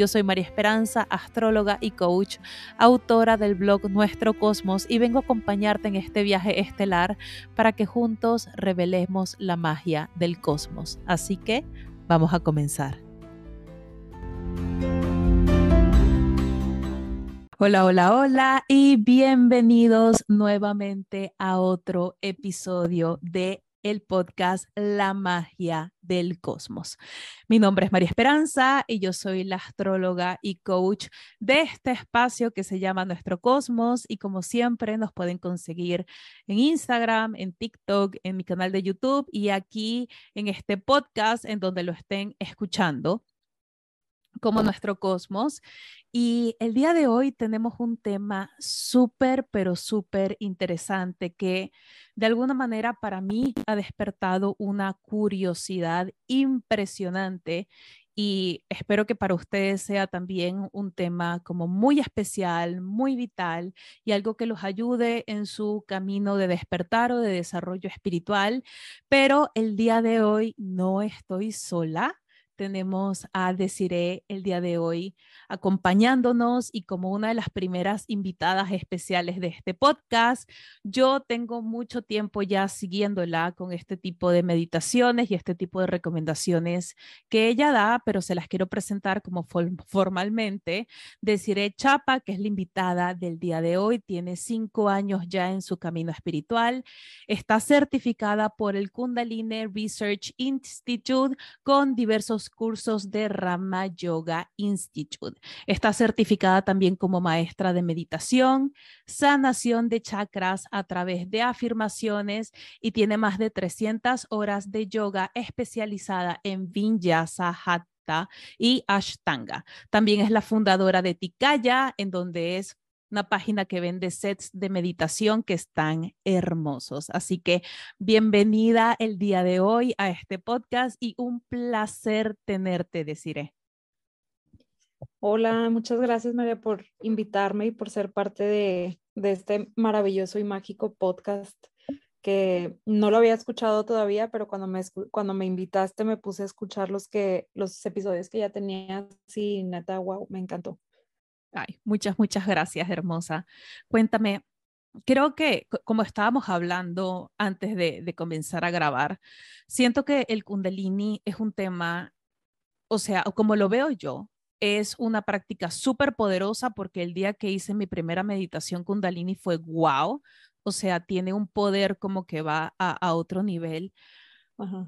Yo soy María Esperanza, astróloga y coach, autora del blog Nuestro Cosmos y vengo a acompañarte en este viaje estelar para que juntos revelemos la magia del cosmos. Así que vamos a comenzar. Hola, hola, hola y bienvenidos nuevamente a otro episodio de el podcast La magia del cosmos. Mi nombre es María Esperanza y yo soy la astróloga y coach de este espacio que se llama Nuestro Cosmos y como siempre nos pueden conseguir en Instagram, en TikTok, en mi canal de YouTube y aquí en este podcast en donde lo estén escuchando como nuestro cosmos. Y el día de hoy tenemos un tema súper, pero súper interesante que de alguna manera para mí ha despertado una curiosidad impresionante y espero que para ustedes sea también un tema como muy especial, muy vital y algo que los ayude en su camino de despertar o de desarrollo espiritual. Pero el día de hoy no estoy sola tenemos a Desiree el día de hoy acompañándonos y como una de las primeras invitadas especiales de este podcast. Yo tengo mucho tiempo ya siguiéndola con este tipo de meditaciones y este tipo de recomendaciones que ella da, pero se las quiero presentar como formalmente. Desiree Chapa, que es la invitada del día de hoy, tiene cinco años ya en su camino espiritual, está certificada por el Kundalini Research Institute con diversos cursos de Rama Yoga Institute. Está certificada también como maestra de meditación, sanación de chakras a través de afirmaciones y tiene más de 300 horas de yoga especializada en Vinyasa Hatha y Ashtanga. También es la fundadora de Tikaya, en donde es una página que vende sets de meditación que están hermosos. Así que bienvenida el día de hoy a este podcast y un placer tenerte, deciré. Hola, muchas gracias María por invitarme y por ser parte de, de este maravilloso y mágico podcast que no lo había escuchado todavía, pero cuando me, cuando me invitaste me puse a escuchar los, que, los episodios que ya tenía. Sí, neta, wow, me encantó. Ay, muchas, muchas gracias, hermosa. Cuéntame, creo que como estábamos hablando antes de, de, comenzar a grabar, siento que el kundalini es un tema, o sea, como lo veo yo, es una práctica súper poderosa porque el día que hice mi primera meditación kundalini fue wow, o sea, tiene un poder como que va a, a otro nivel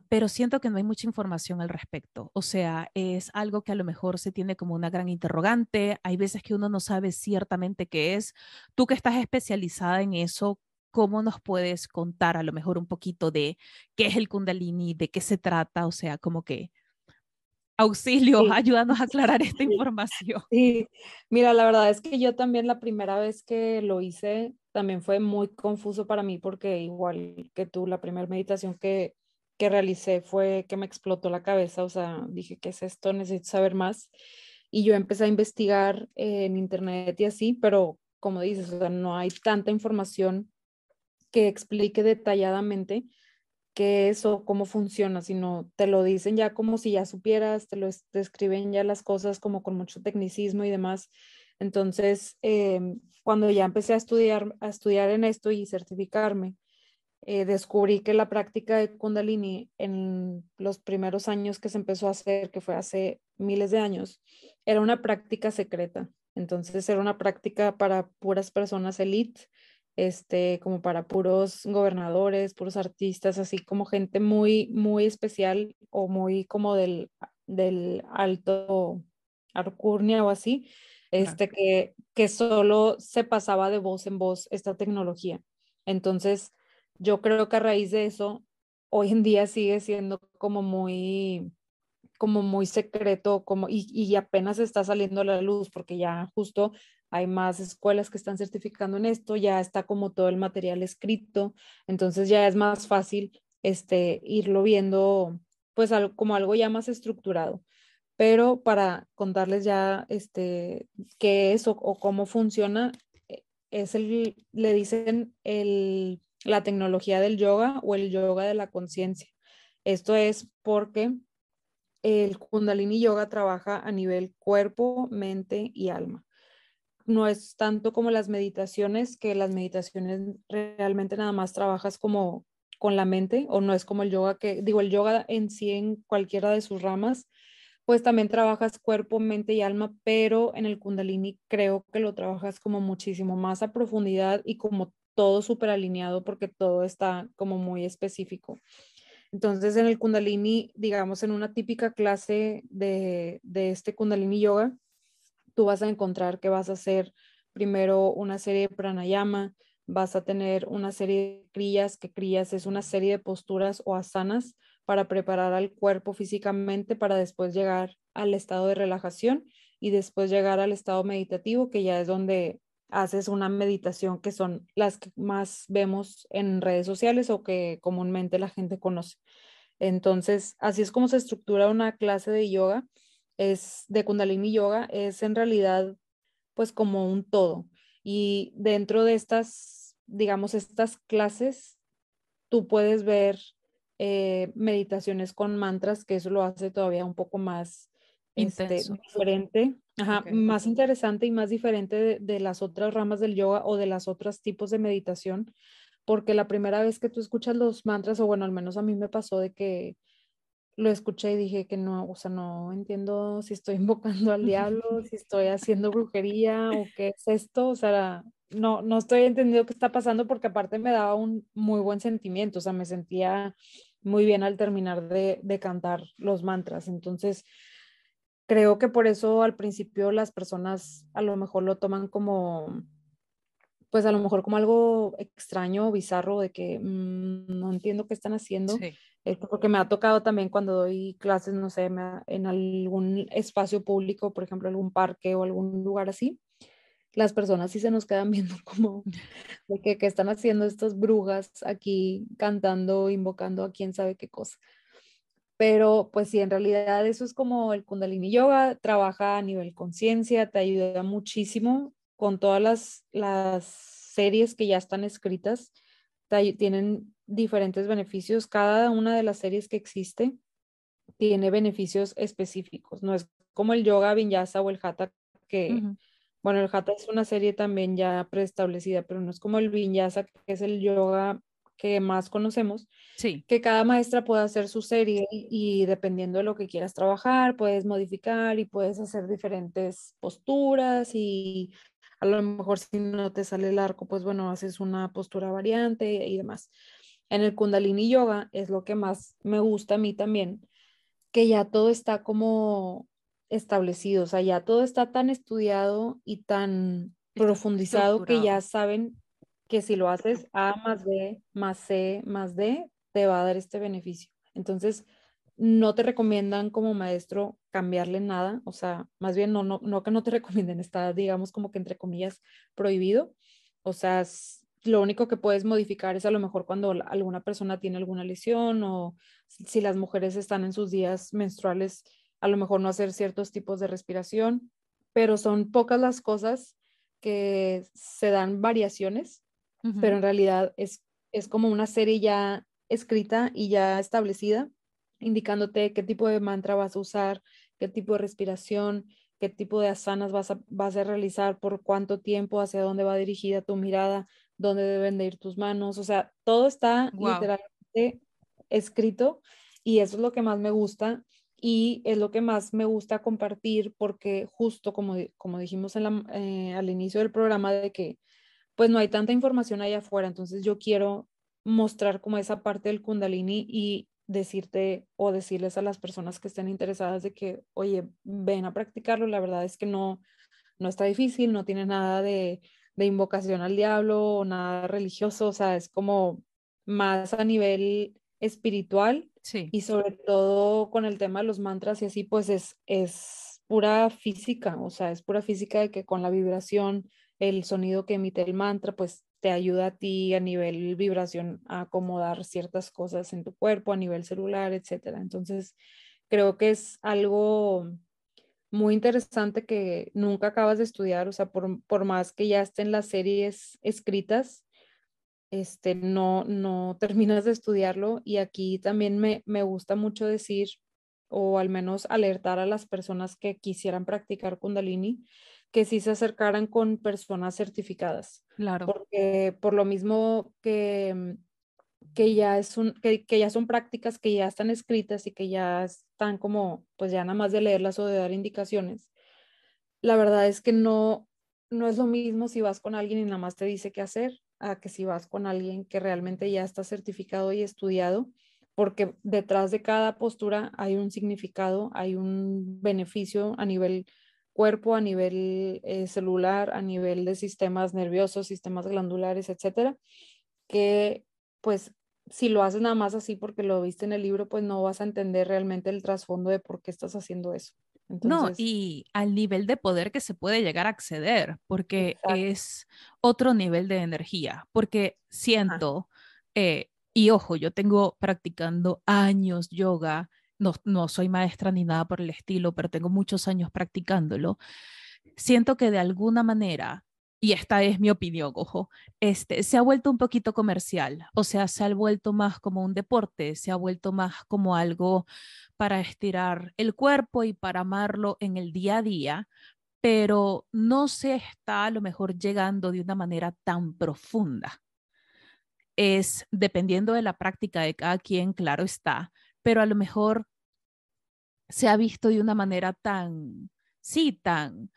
pero siento que no hay mucha información al respecto. O sea, es algo que a lo mejor se tiene como una gran interrogante. Hay veces que uno no sabe ciertamente qué es. Tú que estás especializada en eso, ¿cómo nos puedes contar a lo mejor un poquito de qué es el kundalini, de qué se trata? O sea, como que auxilio, ayúdanos a aclarar esta información. Sí, mira, la verdad es que yo también la primera vez que lo hice también fue muy confuso para mí porque igual que tú, la primera meditación que, que realicé fue que me explotó la cabeza, o sea, dije, ¿qué es esto? Necesito saber más. Y yo empecé a investigar en internet y así, pero como dices, o sea, no hay tanta información que explique detalladamente qué es o cómo funciona, sino te lo dicen ya como si ya supieras, te lo describen ya las cosas como con mucho tecnicismo y demás. Entonces, em, cuando ya empecé a estudiar, a estudiar en esto y certificarme, eh, descubrí que la práctica de kundalini en los primeros años que se empezó a hacer, que fue hace miles de años, era una práctica secreta. Entonces era una práctica para puras personas elite, este, como para puros gobernadores, puros artistas, así como gente muy, muy especial o muy como del, del alto arcurnia o así, este, que, que solo se pasaba de voz en voz esta tecnología. Entonces, yo creo que a raíz de eso, hoy en día sigue siendo como muy, como muy secreto como, y, y apenas está saliendo a la luz, porque ya justo hay más escuelas que están certificando en esto, ya está como todo el material escrito, entonces ya es más fácil este, irlo viendo pues como algo ya más estructurado. Pero para contarles ya este, qué es o, cómo funciona, eh, es el, le dicen el, la tecnología del yoga o el yoga de la conciencia. Esto es porque el Kundalini Yoga trabaja a nivel cuerpo, mente y alma. No es tanto como las meditaciones, que las meditaciones realmente nada más trabajas como con la mente, o no es como el yoga que, digo, el yoga en sí en cualquiera de sus ramas, pues también trabajas cuerpo, mente y alma, pero en el Kundalini creo que lo trabajas como muchísimo más a profundidad y como todo súper alineado porque todo está como muy específico. Entonces, en el Kundalini, digamos, en una típica clase de, este Kundalini Yoga, tú vas a encontrar que vas a hacer primero una serie de pranayama, vas a tener una serie de crillas, que crillas es una serie de posturas o asanas para preparar al cuerpo físicamente para después llegar al estado de relajación y después llegar al estado meditativo, que ya es donde haces una meditación que son las que más vemos en redes sociales o que comúnmente la gente conoce. Entonces, así es como se estructura una clase de yoga, es de Kundalini Yoga, es en realidad pues como un todo. Y dentro de estas, digamos, estas clases, tú puedes ver eh, meditaciones con mantras, que eso lo hace todavía un poco más este, diferente, más interesante y más diferente de, las otras ramas del yoga o de las otros tipos de meditación, porque la primera vez que tú escuchas los mantras, o bueno, al menos a mí me pasó de que lo escuché y dije que no, o sea, no entiendo si estoy invocando al diablo, si estoy haciendo brujería o qué es esto, o sea, no, no estoy entendiendo qué está pasando porque aparte me daba un muy buen sentimiento, o sea, me sentía muy bien al terminar de, de cantar los mantras, entonces creo que por eso al principio las personas a lo mejor lo toman como, pues a lo mejor como algo extraño o bizarro de que mm, no entiendo qué están haciendo. porque me ha tocado también cuando doy clases, no sé, en algún espacio público, por ejemplo, algún parque o algún lugar así, las personas sí se nos quedan viendo como de que, que están haciendo estas brujas aquí cantando, invocando a quién sabe qué cosa. Pero pues sí, en realidad eso es como el Kundalini Yoga, trabaja a nivel conciencia, te ayuda muchísimo con todas las, las series que ya están escritas, tienen diferentes beneficios. Cada una de las series que existe tiene beneficios específicos, no es como el yoga, vinyasa o el hatha que... Bueno, el hatha es una serie también ya preestablecida, pero no es como el vinyasa, que es el yoga que más conocemos, sí. que cada maestra puede hacer su serie y, dependiendo de lo que quieras trabajar, puedes modificar y puedes hacer diferentes posturas y a lo mejor si no te sale el arco, pues bueno, haces una postura variante y demás. En el kundalini yoga es lo que más me gusta a mí también, que ya todo está como establecido, o sea, ya todo está tan estudiado y tan profundizado que ya saben que si lo haces A más B más C más D, te va a dar este beneficio. Entonces, no te recomiendan como maestro cambiarle nada, o sea, más bien no, no, no que no te recomienden, está, digamos, como que entre comillas, prohibido. O sea, lo único que puedes modificar es a lo mejor cuando alguna persona tiene alguna lesión o si las mujeres están en sus días menstruales, a lo mejor no hacer ciertos tipos de respiración, pero son pocas las cosas que se dan variaciones pero en realidad es, es como una serie ya escrita y ya establecida, indicándote qué tipo de mantra vas a usar, qué tipo de respiración, qué tipo de asanas vas a, vas a realizar, por cuánto tiempo, hacia dónde va dirigida tu mirada, dónde deben de ir tus manos, o sea, todo está literalmente escrito y eso es lo que más me gusta y es lo que más me gusta compartir porque justo como, como dijimos en eh, al inicio del programa de que pues no hay tanta información allá afuera, entonces yo quiero mostrar como esa parte del kundalini y decirte o decirles a las personas que estén interesadas de que, oye, ven a practicarlo, la verdad es que no, no está difícil, no tiene nada de, de invocación al diablo o nada religioso, o sea, es como más a nivel espiritual sí. y sobre todo con el tema de los mantras y así, pues es, es pura física, o sea, es pura física de que con la vibración, el sonido que emite el mantra, pues te ayuda a ti a nivel vibración a acomodar ciertas cosas en tu cuerpo, a nivel celular, etcétera. Entonces, creo que es algo muy interesante que nunca acabas de estudiar, o sea, por, por más que ya estén las series escritas, este, no, no terminas de estudiarlo y aquí también me, me gusta mucho decir o al menos alertar a las personas que quisieran practicar kundalini que sí se acercaran con personas certificadas. Claro. Porque por lo mismo que, mm, que, ya es un, que, que, ya son prácticas que ya están escritas y que ya están como, pues ya nada más de leerlas o de dar indicaciones. La verdad es que no, no es lo mismo si vas con alguien y nada más te dice qué hacer, a que si vas con alguien que realmente ya está certificado y estudiado, porque detrás de cada postura hay un significado, hay un beneficio a nivel cuerpo, a nivel eh, celular, a nivel de sistemas nerviosos, sistemas glandulares, etcétera, que pues si lo haces nada más así porque lo viste en el libro, pues no vas a entender realmente el trasfondo de por qué estás haciendo eso. No, y al nivel de poder que se puede llegar a acceder, porque es otro nivel de energía, porque siento, eh, y ojo, yo tengo practicando años yoga, no, soy maestra ni nada por el estilo, pero tengo muchos años practicándolo, siento que de alguna manera, y esta es mi opinión, ojo, este, se ha vuelto un poquito comercial, o sea, se ha vuelto más como un deporte, se ha vuelto más como algo para estirar el cuerpo y para amarlo en el día a día, pero no se está a lo mejor llegando de una manera tan profunda. Es dependiendo de la práctica de cada quien, claro está, pero a lo mejor se ha visto de una manera tan, sí, tan,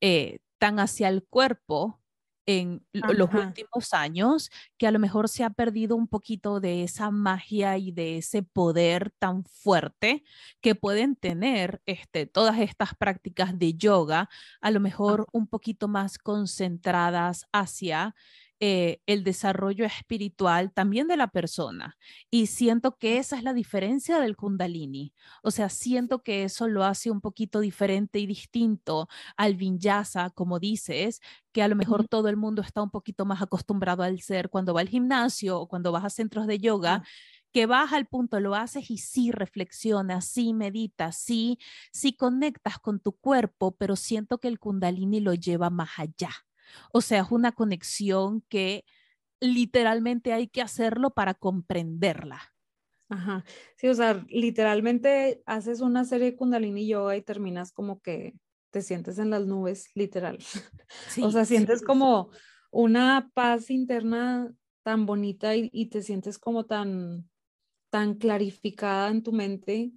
eh, tan hacia el cuerpo en los últimos años, que a lo mejor se ha perdido un poquito de esa magia y de ese poder tan fuerte que pueden tener este, todas estas prácticas de yoga, a lo mejor un poquito más concentradas hacia eh, el desarrollo espiritual también de la persona. Y siento que esa es la diferencia del kundalini. O sea, siento que eso lo hace un poquito diferente y distinto al vinyasa, como dices, que a lo mejor todo el mundo está un poquito más acostumbrado al ser cuando va al gimnasio o cuando vas a centros de yoga. que vas al punto, lo haces y sí reflexionas, sí meditas, sí, sí conectas con tu cuerpo, pero siento que el kundalini lo lleva más allá. O sea, es una conexión que literalmente hay que hacerlo para comprenderla. Ajá. Sí, o sea, literalmente haces una serie de Kundalini Yoga y terminas como que te sientes en las nubes, literal. o sea, sientes como una paz interna tan bonita y, y, te sientes como tan, tan clarificada en tu mente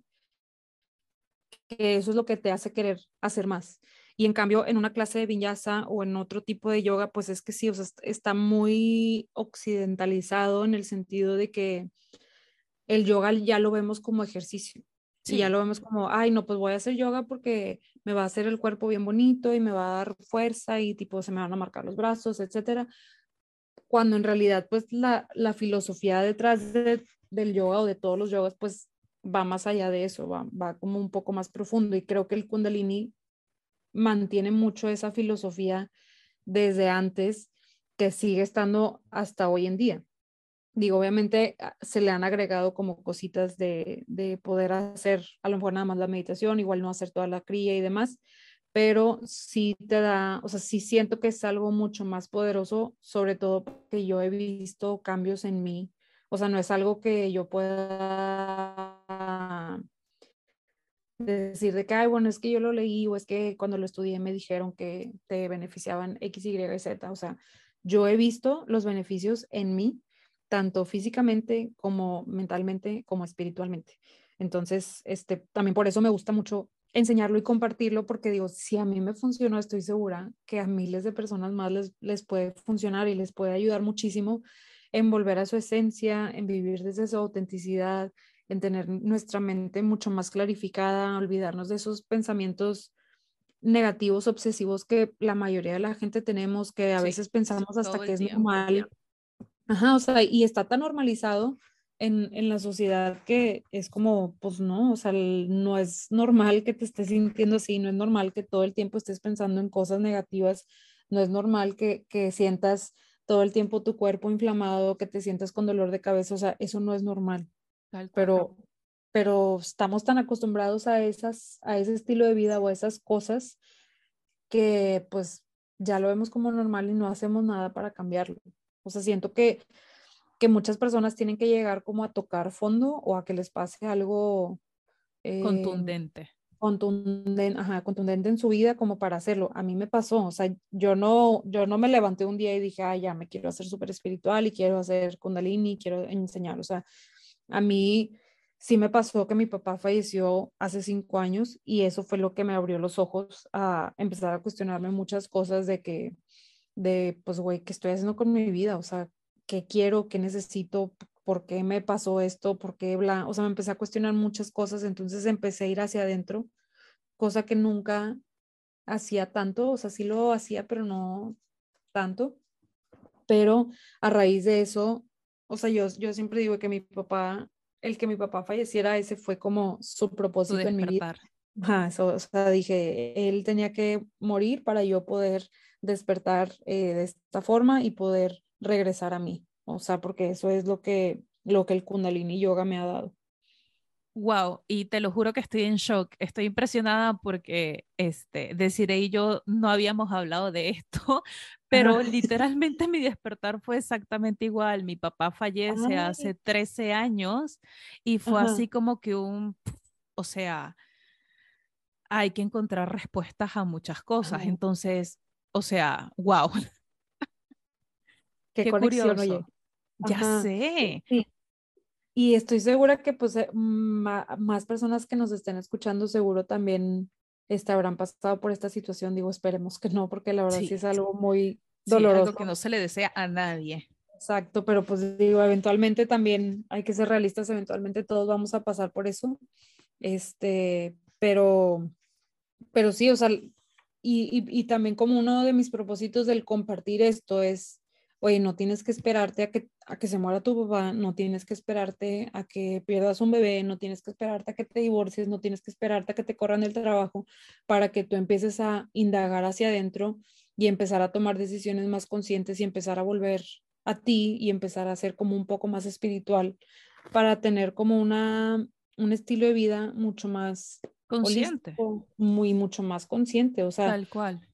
que eso es lo que te hace querer hacer más. Y en cambio, en una clase de vinyasa o en otro tipo de yoga, pues es que sí, o sea, está muy occidentalizado en el sentido de que el yoga ya lo vemos como ejercicio. Y ya lo vemos como, ay, no, pues voy a hacer yoga porque me va a hacer el cuerpo bien bonito y me va a dar fuerza y tipo se me van a marcar los brazos, etcétera. Cuando en realidad, pues la, la filosofía detrás del yoga o de todos los yogas, pues va más allá de eso, va, va como un poco más profundo. Y creo que el Kundalini mantiene mucho esa filosofía desde antes que sigue estando hasta hoy en día. Digo, obviamente ah, se le han agregado como cositas de, de poder hacer a lo mejor nada más la meditación, igual no hacer toda la cría y demás, pero sí te da, o sea, sí siento que es algo mucho más poderoso, sobre todo porque yo he visto cambios en mí, o sea, no es algo que yo pueda decir de que, bueno, es que yo lo leí o es que cuando lo estudié me dijeron que te beneficiaban X, Y, Z. O sea, yo he visto los beneficios en mí, tanto físicamente como mentalmente, como espiritualmente. Entonces, este, también por eso me gusta mucho enseñarlo y compartirlo, porque digo, si a mí me funcionó, estoy segura que a miles de personas más les, les puede funcionar y les puede ayudar muchísimo en volver a su esencia, en vivir desde su autenticidad, en tener nuestra mente mucho más clarificada, olvidarnos de esos pensamientos negativos, obsesivos que la mayoría de la gente tenemos, que a veces pensamos hasta que es normal. Ajá, o sea, y está tan normalizado en, en, la sociedad que es como, pues no, o sea, no es normal que te estés sintiendo así, no es normal que todo el tiempo estés pensando en cosas negativas, no es normal que, que sientas todo el tiempo tu cuerpo inflamado, que te sientas con dolor de cabeza, o sea, eso no es normal. Pero, pero estamos tan acostumbrados a, esas, a ese estilo de vida o a esas cosas que pues ya lo vemos como normal y no hacemos nada para cambiarlo. O sea, siento que, que muchas personas tienen que llegar como a tocar fondo o a que les pase algo eh, contundente. Contundente, ajá, contundente en su vida como para hacerlo. A mí me pasó, o sea, yo no, yo no me levanté un día y dije, ah, ya me quiero hacer súper espiritual y quiero hacer kundalini, quiero enseñar. O sea, a mí sí me pasó que mi papá falleció hace cinco años y eso fue lo que me abrió los ojos a empezar a cuestionarme muchas cosas de que, de, pues, güey, ¿qué estoy haciendo con mi vida? O sea, ¿qué quiero? ¿Qué necesito? ¿Por qué me pasó esto? ¿Por qué bla? O sea, me empecé a cuestionar muchas cosas, entonces empecé a ir hacia adentro, cosa que nunca hacía tanto, o sea, sí lo hacía, pero no tanto. Pero a raíz de eso, o sea, yo, yo siempre digo que mi papá el que mi papá falleciera, ese fue como su propósito en mi vida. o sea, dije, él tenía que morir para yo poder despertar eh, de esta forma y poder regresar a mí. O sea, porque eso es lo que, lo que el Kundalini Yoga me ha dado. Wow, y te lo juro que estoy en shock. Estoy impresionada porque este, Desiree y yo no habíamos hablado de esto, pero literalmente mi despertar fue exactamente igual. Mi papá fallece hace 13 años y fue así como que un, o sea, hay que encontrar respuestas a muchas cosas. Entonces, o sea, wow. Qué, curioso. Ya sé. Y estoy segura que pues eh, más personas que nos estén escuchando seguro también este, habrán pasado por esta situación. Digo, esperemos que no, porque la verdad sí, es algo muy doloroso. algo que no se le desea a nadie. Exacto, pero pues digo, eventualmente también hay que ser realistas, eventualmente todos vamos a pasar por eso. Este, pero, pero sí, o sea, y, y, y también como uno de mis propósitos del compartir esto es oye, no tienes que esperarte a que, a que se muera tu papá, no tienes que esperarte a que pierdas un bebé, no tienes que esperarte a que te divorcies, no tienes que esperarte a que te corran el trabajo para que tú empieces a indagar hacia adentro y empezar a tomar decisiones más conscientes y empezar a volver a ti y empezar a ser como un poco más espiritual para tener como una, un estilo de vida mucho más consciente, muy mucho más consciente, o sea, tal cual.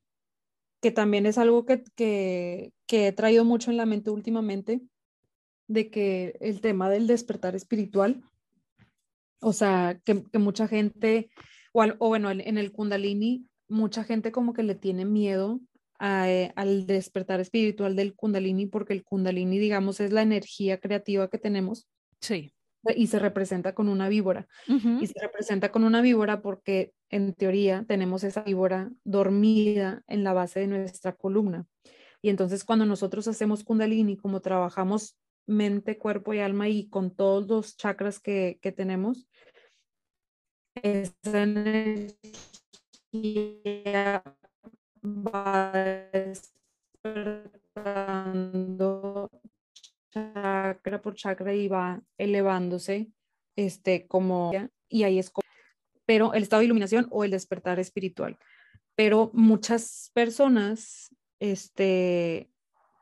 que también es algo que, que, he traído mucho en la mente últimamente, de que el tema del despertar espiritual, o sea, que, mucha gente, o, o, bueno, en el kundalini, mucha gente como que le tiene miedo eh, al despertar espiritual del kundalini, porque el kundalini, digamos, es la energía creativa que tenemos. Sí y se representa con una víbora. Y se representa con una víbora porque en teoría tenemos esa víbora dormida en la base de nuestra columna. Y entonces cuando nosotros hacemos kundalini, como trabajamos mente, cuerpo y alma y con todos los chakras que, que tenemos, esa va despertando chakra por chakra y va elevándose, este, como, y ahí es pero el estado de iluminación o el despertar espiritual. Pero muchas personas, este,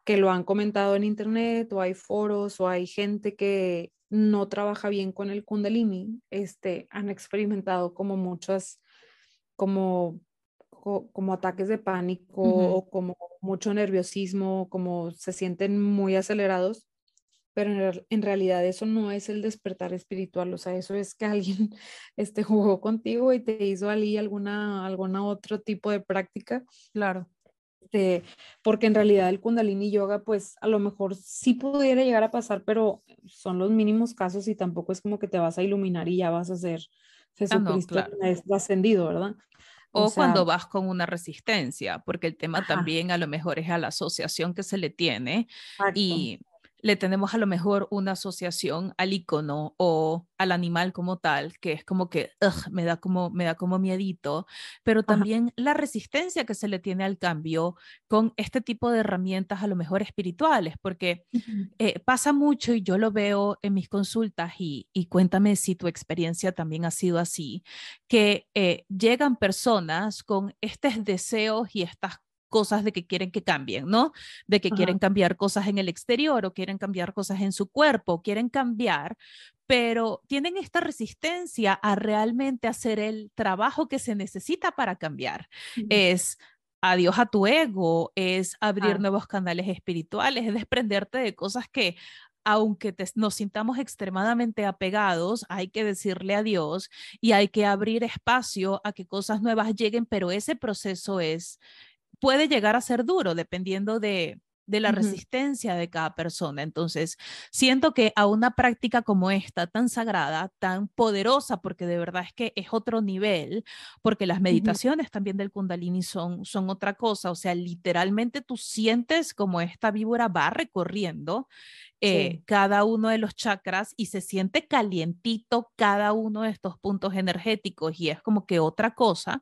que lo han comentado en internet o hay foros o hay gente que no trabaja bien con el kundalini, este, han experimentado como muchas, como, como ataques de pánico o como mucho nerviosismo, como se sienten muy acelerados pero en, realidad eso no es el despertar espiritual, o sea, eso es que alguien este, jugó contigo y te hizo allí alguna, alguna otro tipo de práctica. Claro. Este, porque en realidad el kundalini yoga, pues a lo mejor sí pudiera llegar a pasar, pero son los mínimos casos y tampoco es como que te vas a iluminar y ya vas a ser Jesucristo ah, no, ascendido, ¿verdad? O, cuando vas con una resistencia, porque el tema también a lo mejor es a la asociación que se le tiene y le tenemos a lo mejor una asociación al icono o al animal como tal, que es como que me da como me da como miedito, pero también la resistencia que se le tiene al cambio con este tipo de herramientas a lo mejor espirituales, porque eh, pasa mucho y yo lo veo en mis consultas y, y, cuéntame si tu experiencia también ha sido así, que eh, llegan personas con estos deseos y estas cosas de que quieren que cambien, ¿no? De que quieren cambiar cosas en el exterior o quieren cambiar cosas en su cuerpo, quieren cambiar, pero tienen esta resistencia a realmente hacer el trabajo que se necesita para cambiar. Es adiós a tu ego, es abrir nuevos canales espirituales, es desprenderte de cosas que aunque nos sintamos extremadamente apegados, hay que decirle adiós y hay que abrir espacio a que cosas nuevas lleguen, pero ese proceso es puede llegar a ser duro dependiendo de, la resistencia de cada persona. Entonces, siento que a una práctica como esta, tan sagrada, tan poderosa, porque de verdad es que es otro nivel, porque las meditaciones también del kundalini son, son otra cosa, o sea, literalmente tú sientes como esta víbora va recorriendo eh, cada uno de los chakras y se siente calientito cada uno de estos puntos energéticos y es como que otra cosa,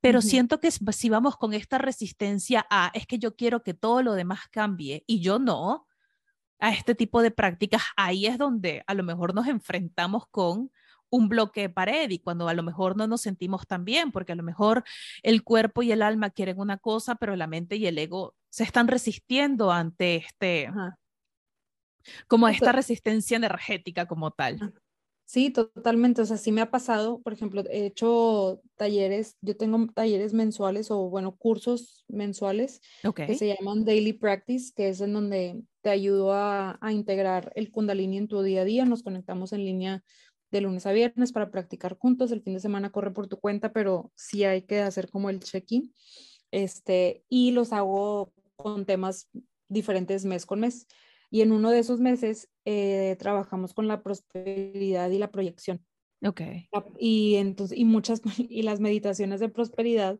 pero siento que si vamos con esta resistencia a, es que yo quiero que todo lo demás cambie y yo no, a este tipo de prácticas, ahí es donde a lo mejor nos enfrentamos con un bloque de pared y cuando a lo mejor no nos sentimos tan bien, porque a lo mejor el cuerpo y el alma quieren una cosa, pero la mente y el ego se están resistiendo ante este, como esta resistencia energética como tal. Sí, totalmente. O sea, sí me ha pasado, por ejemplo, he hecho talleres, yo tengo talleres mensuales o, bueno, cursos mensuales que se llaman Daily Practice, que es en donde te ayudo a, a, integrar el kundalini en tu día a día. Nos conectamos en línea de lunes a viernes para practicar juntos. El fin de semana corre por tu cuenta, pero sí hay que hacer como el check-in. Este, y los hago con temas diferentes mes con mes. Y en uno de esos meses eh, trabajamos con la prosperidad y la proyección. Ok. Y, entonces, y muchas, y las meditaciones de prosperidad,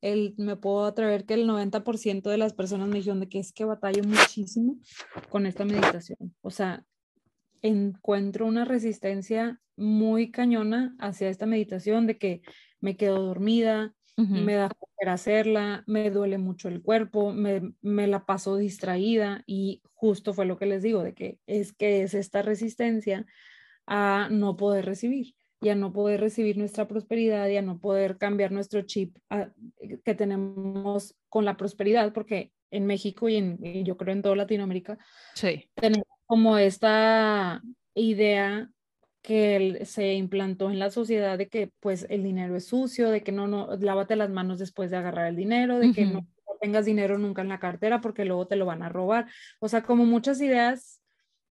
el, me puedo atrever que el 90% de las personas me dijeron de que es que batallo muchísimo con esta meditación. O sea, encuentro una resistencia muy cañona hacia esta meditación de que me quedo dormida, me da para hacerla, me duele mucho el cuerpo, me, me, la paso distraída y justo fue lo que les digo, de que es que es esta resistencia a no poder recibir y a no poder recibir nuestra prosperidad y a no poder cambiar nuestro chip que tenemos con la prosperidad, porque en México y, en, y yo creo en toda Latinoamérica sí. tenemos como esta idea que se implantó en la sociedad de que pues el dinero es sucio, de que no, no, lávate las manos después de agarrar el dinero, de que no tengas dinero nunca en la cartera porque luego te lo van a robar. O sea, como muchas ideas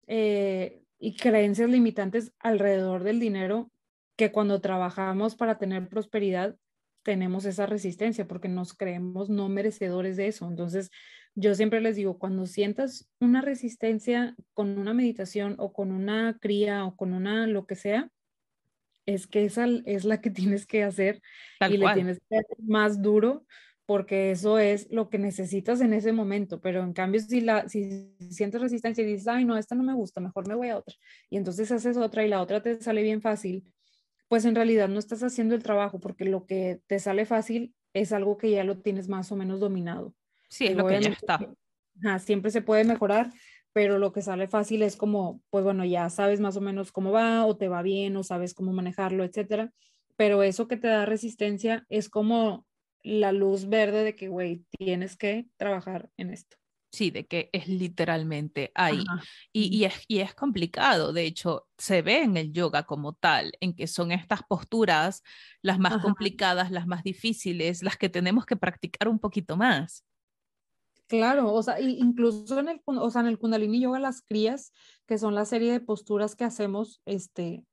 eh, y creencias limitantes alrededor del dinero que cuando trabajamos para tener prosperidad tenemos esa resistencia porque nos creemos no merecedores de eso. Entonces, yo siempre les digo, cuando sientas una resistencia con una meditación o con una cría o con una lo que sea, es que esa es la que tienes que hacer y le tienes que hacer más duro porque eso es lo que necesitas en ese momento, pero en cambio si, la, si sientes resistencia y dices, ay, no, esta no me gusta, mejor me voy a otra, y entonces haces otra y la otra te sale bien fácil, pues en realidad no estás haciendo el trabajo porque lo que te sale fácil es algo que ya lo tienes más o menos dominado. Sí, es lo que ya está. siempre se puede mejorar, pero lo que sale fácil es como, pues bueno, ya sabes más o menos cómo va o te va bien o sabes cómo manejarlo, etcétera. Pero eso que te da resistencia es como la luz verde de que, güey, tienes que trabajar en esto. Sí, de que es literalmente ahí. Y, y, es, y es complicado, de hecho, se ve en el yoga como tal, en que son estas posturas las más complicadas, las más difíciles, las que tenemos que practicar un poquito más. Claro, o sea, incluso en el, o sea, en el Kundalini Yoga, las crías, que son la serie de posturas que hacemos, este,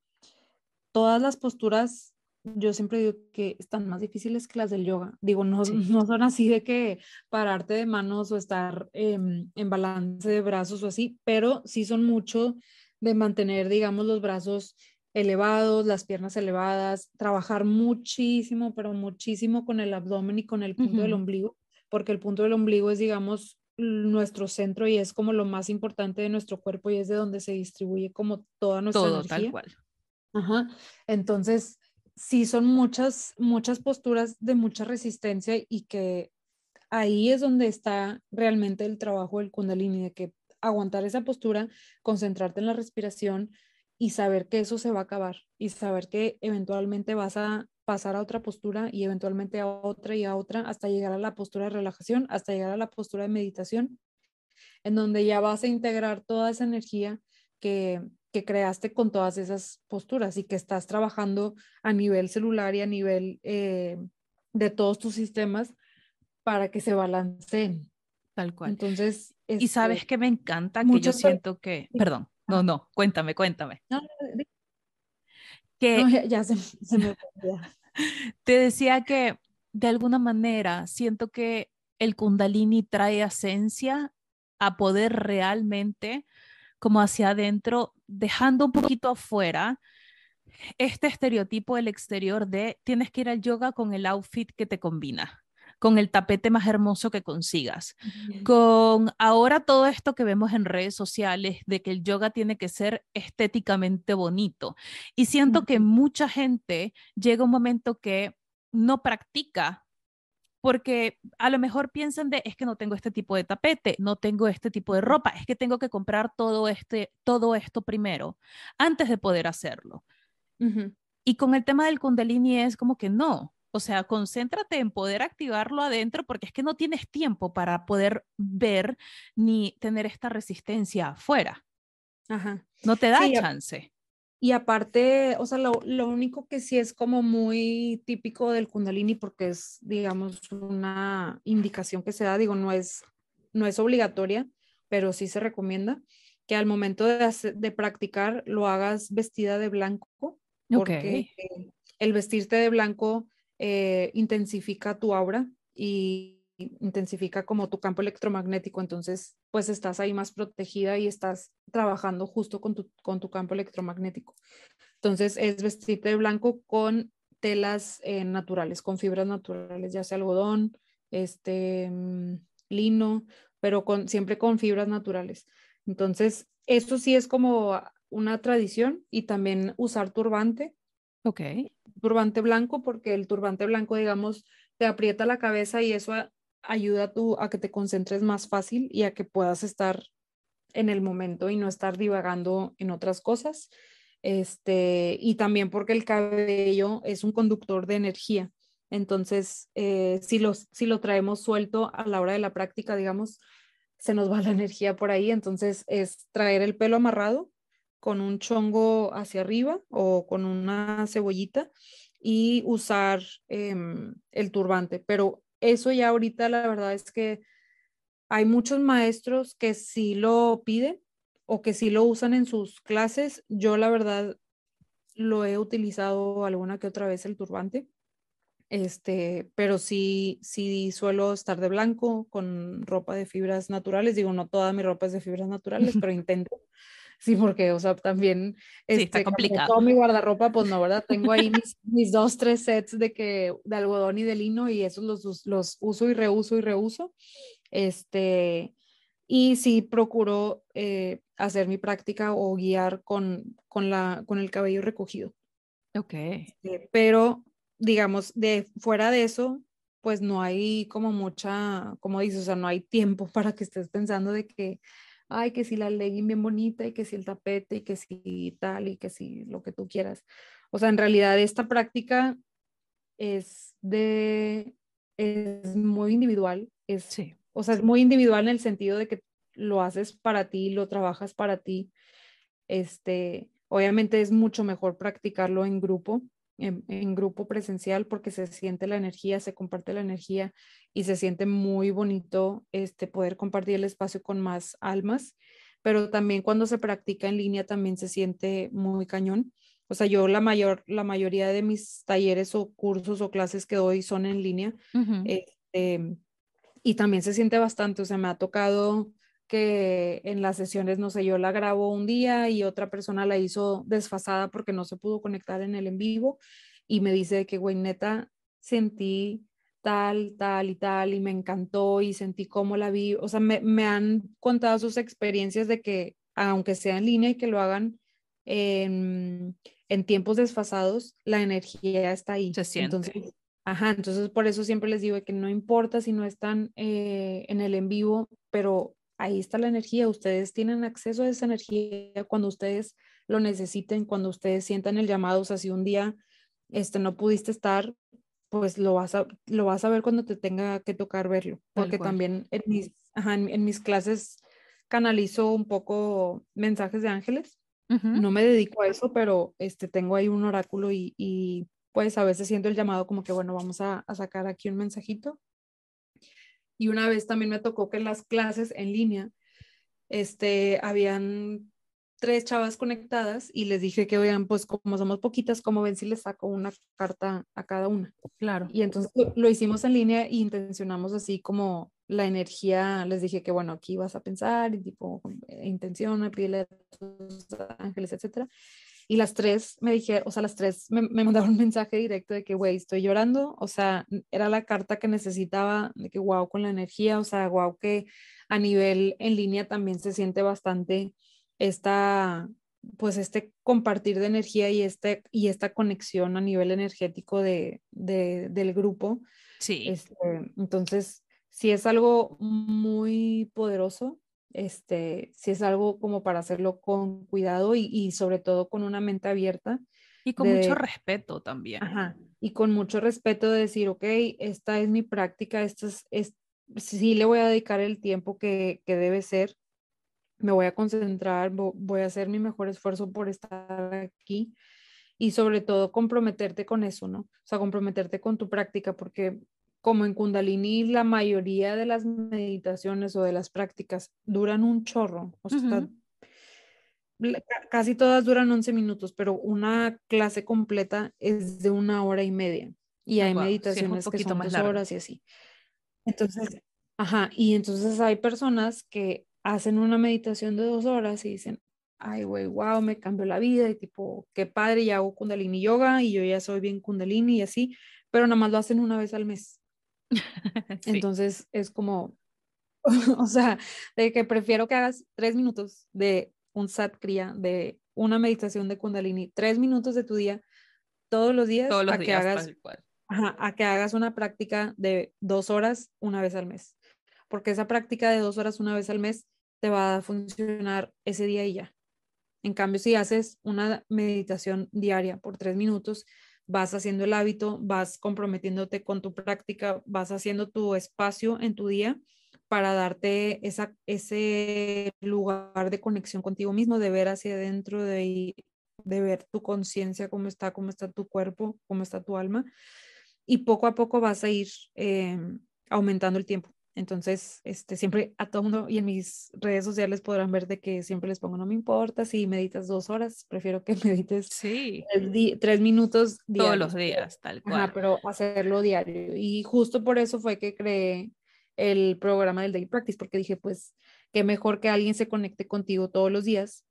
todas las posturas, yo siempre digo que están más difíciles que las del yoga. Digo, no, no son así de que pararte de manos o estar en balance de brazos o así, pero sí son mucho de mantener, digamos, los brazos elevados, las piernas elevadas, trabajar muchísimo, pero muchísimo con el abdomen y con el punto del ombligo porque el punto del ombligo es, digamos, nuestro centro y es como lo más importante de nuestro cuerpo y es de donde se distribuye como toda nuestra Todo energía. tal cual. Ajá. Entonces, sí son muchas, muchas posturas de mucha resistencia y que ahí es donde está realmente el trabajo del kundalini, de que aguantar esa postura, concentrarte en la respiración y saber que eso se va a acabar y saber que eventualmente vas a pasar a otra postura y eventualmente a otra y a otra hasta llegar a la postura de relajación, hasta llegar a la postura de meditación, en donde ya vas a integrar toda esa energía que, que creaste con todas esas posturas y que estás trabajando a nivel celular y a nivel eh, de todos tus sistemas para que se balanceen. Tal cual. Entonces, y sabes este, que me encanta que yo siento que, perdón, no, no, cuéntame, cuéntame. no, no, Que no, ya, ya se, se me te decía que de alguna manera siento que el kundalini trae esencia a poder realmente como hacia adentro, dejando un poquito afuera este estereotipo del exterior de tienes que ir al yoga con el outfit que te combina, con el tapete más hermoso que consigas, con ahora todo esto que vemos en redes sociales de que el yoga tiene que ser estéticamente bonito. Y siento que mucha gente llega un momento que no practica porque a lo mejor piensan de es que no tengo este tipo de tapete, no tengo este tipo de ropa, es que tengo que comprar todo este todo esto primero antes de poder hacerlo. Y con el tema del kundalini es como que no, o sea, concéntrate en poder activarlo adentro porque es que no tienes tiempo para poder ver ni tener esta resistencia afuera. Ajá. No te da Sí, chance. Y aparte, o sea, lo, lo único que sí es como muy típico del Kundalini, porque es, digamos, una indicación que se da, digo, no es, no es obligatoria, pero sí se recomienda que al momento de, hacer- de practicar lo hagas vestida de blanco, porque eh, el vestirte de blanco eh, intensifica tu aura y intensifica como tu campo electromagnético, entonces pues estás ahí más protegida y estás trabajando justo con tu, con tu campo electromagnético. Entonces es vestirte de blanco con telas eh, naturales, con fibras naturales, ya sea algodón, este, mm, lino, pero con, siempre con fibras naturales. Entonces, eso sí es como una tradición y también usar turbante, Ok. turbante blanco, porque el turbante blanco, digamos, te aprieta la cabeza y eso ayuda a, tu, a que te concentres más fácil y a que puedas estar en el momento y no estar divagando en otras cosas. Este, y también porque el cabello es un conductor de energía. Entonces, eh, si, los, si lo traemos suelto a la hora de la práctica, digamos, se nos va la energía por ahí. Entonces, es traer el pelo amarrado con un chongo hacia arriba o con una cebollita y usar em, el turbante. Pero eso ya ahorita la verdad es que hay muchos maestros que sí lo piden o que sí lo usan en sus clases. Yo la verdad lo he utilizado alguna que otra vez el turbante. Este, pero sí, sí suelo estar de blanco con ropa de fibras naturales. Digo, no toda mi ropa es de fibras naturales, pero intento. Sí, porque, o sea, también Sí, está este, complicado. todo mi guardarropa, pues no, ¿verdad? Tengo ahí mis, mis dos, tres sets de que de algodón y de lino y esos los, los uso y reuso y reuso. Este, y sí procuro eh, hacer mi práctica o guiar con, con, la, con el cabello recogido. Ok. Eh, pero, digamos, de fuera de eso, pues no hay como mucha, como dices, o sea, no hay tiempo para que estés pensando de que, ay, que si la legging bien bonita y que si el tapete y que si tal y que si lo que tú quieras. O sea, en realidad esta práctica es de, es muy individual, es, Sí. o sea, es muy individual en el sentido de que lo haces para ti, lo trabajas para ti. Este, obviamente es mucho mejor practicarlo en grupo, en, en grupo presencial, porque se siente la energía, se comparte la energía y se siente muy bonito este, poder compartir el espacio con más almas, pero también cuando se practica en línea también se siente muy cañón. O sea, yo la mayor, la mayoría de mis talleres o cursos o clases que doy son en línea. Este, y también se siente bastante, o sea, me ha tocado que en las sesiones, no sé, yo la grabo un día y otra persona la hizo desfasada porque no se pudo conectar en el en vivo y me dice que, güey, neta, sentí tal, tal y tal, y me encantó y sentí cómo la vi. O sea, me, me han contado sus experiencias de que, aunque sea en línea y que lo hagan en, en tiempos desfasados, la energía está ahí. Se siente. Entonces, ajá, entonces por eso siempre les digo que no importa si no están eh, en el en vivo, pero ahí está la energía. Ustedes tienen acceso a esa energía cuando ustedes lo necesiten, cuando ustedes sientan el llamado. O sea, si un día este, no pudiste estar, pues lo vas a, lo vas a ver cuando te tenga que tocar verlo. Porque también en mis, ajá, en, mis clases canalizo un poco mensajes de ángeles. No me dedico a eso, pero este, tengo ahí un oráculo y, y pues a veces siento el llamado como que, bueno, vamos a, a sacar aquí un mensajito. Y una vez también me tocó que en las clases en línea, este, habían tres chavas conectadas y les dije que, oigan, pues como somos poquitas, como ven si les saco una carta a cada una? Claro. Y entonces lo, hicimos en línea e intencionamos así como la energía, les dije que, bueno, aquí vas a pensar y tipo, eh, intención, pídele a tus ángeles, etcétera. Y las tres me dijeron, o sea, las tres me, me mandaron un mensaje directo de que, güey, estoy llorando. O sea, era la carta que necesitaba, de que, wow, con la energía, o sea, wow, que a nivel en línea también se siente bastante esta, pues este compartir de energía y, este, y esta conexión a nivel energético de, del grupo. Sí. Este, entonces, si es algo muy poderoso, este, si es algo como para hacerlo con cuidado y, sobre todo con una mente abierta. Y con mucho respeto también. Ajá, y con mucho respeto de decir, ok, esta es mi práctica, esto es, es sí le voy a dedicar el tiempo que, que debe ser, me voy a concentrar, voy a hacer mi mejor esfuerzo por estar aquí y sobre todo comprometerte con eso, ¿no? O sea, comprometerte con tu práctica, porque como en Kundalini la mayoría de las meditaciones o de las prácticas duran un chorro, o sea, casi todas duran 11 minutos, pero una clase completa es de una hora y media y hay meditaciones que son más dos horas y así. Entonces, ajá, y entonces hay personas que hacen una meditación de dos horas y dicen, ay, güey, wow, me cambió la vida y tipo, qué padre, ya hago kundalini yoga y yo ya soy bien kundalini y así, pero nada más lo hacen una vez al mes. Entonces es como, o sea, de que prefiero que hagas tres minutos de un sat kriya, de una meditación de kundalini, tres minutos de tu día, todos los días, todos los a días, que hagas, a que hagas una práctica de dos horas una vez al mes. Porque esa práctica de dos horas una vez al mes te va a funcionar ese día y ya. En cambio, si haces una meditación diaria por tres minutos, vas haciendo el hábito, vas comprometiéndote con tu práctica, vas haciendo tu espacio en tu día para darte esa, ese lugar de conexión contigo mismo, de ver hacia adentro, de, de ver tu conciencia, cómo está, cómo está tu cuerpo, cómo está tu alma. Y poco a poco vas a ir eh, aumentando el tiempo. Entonces, este, siempre a todo mundo y en mis redes sociales podrán ver de que siempre les pongo, no me importa si meditas dos horas, prefiero que medites sí. tres, minutos diarios. Todos los días, tal cual. Ajá, pero hacerlo diario. Y justo por eso fue que creé el programa del Day Practice, porque dije, pues, qué mejor que alguien se conecte contigo todos los días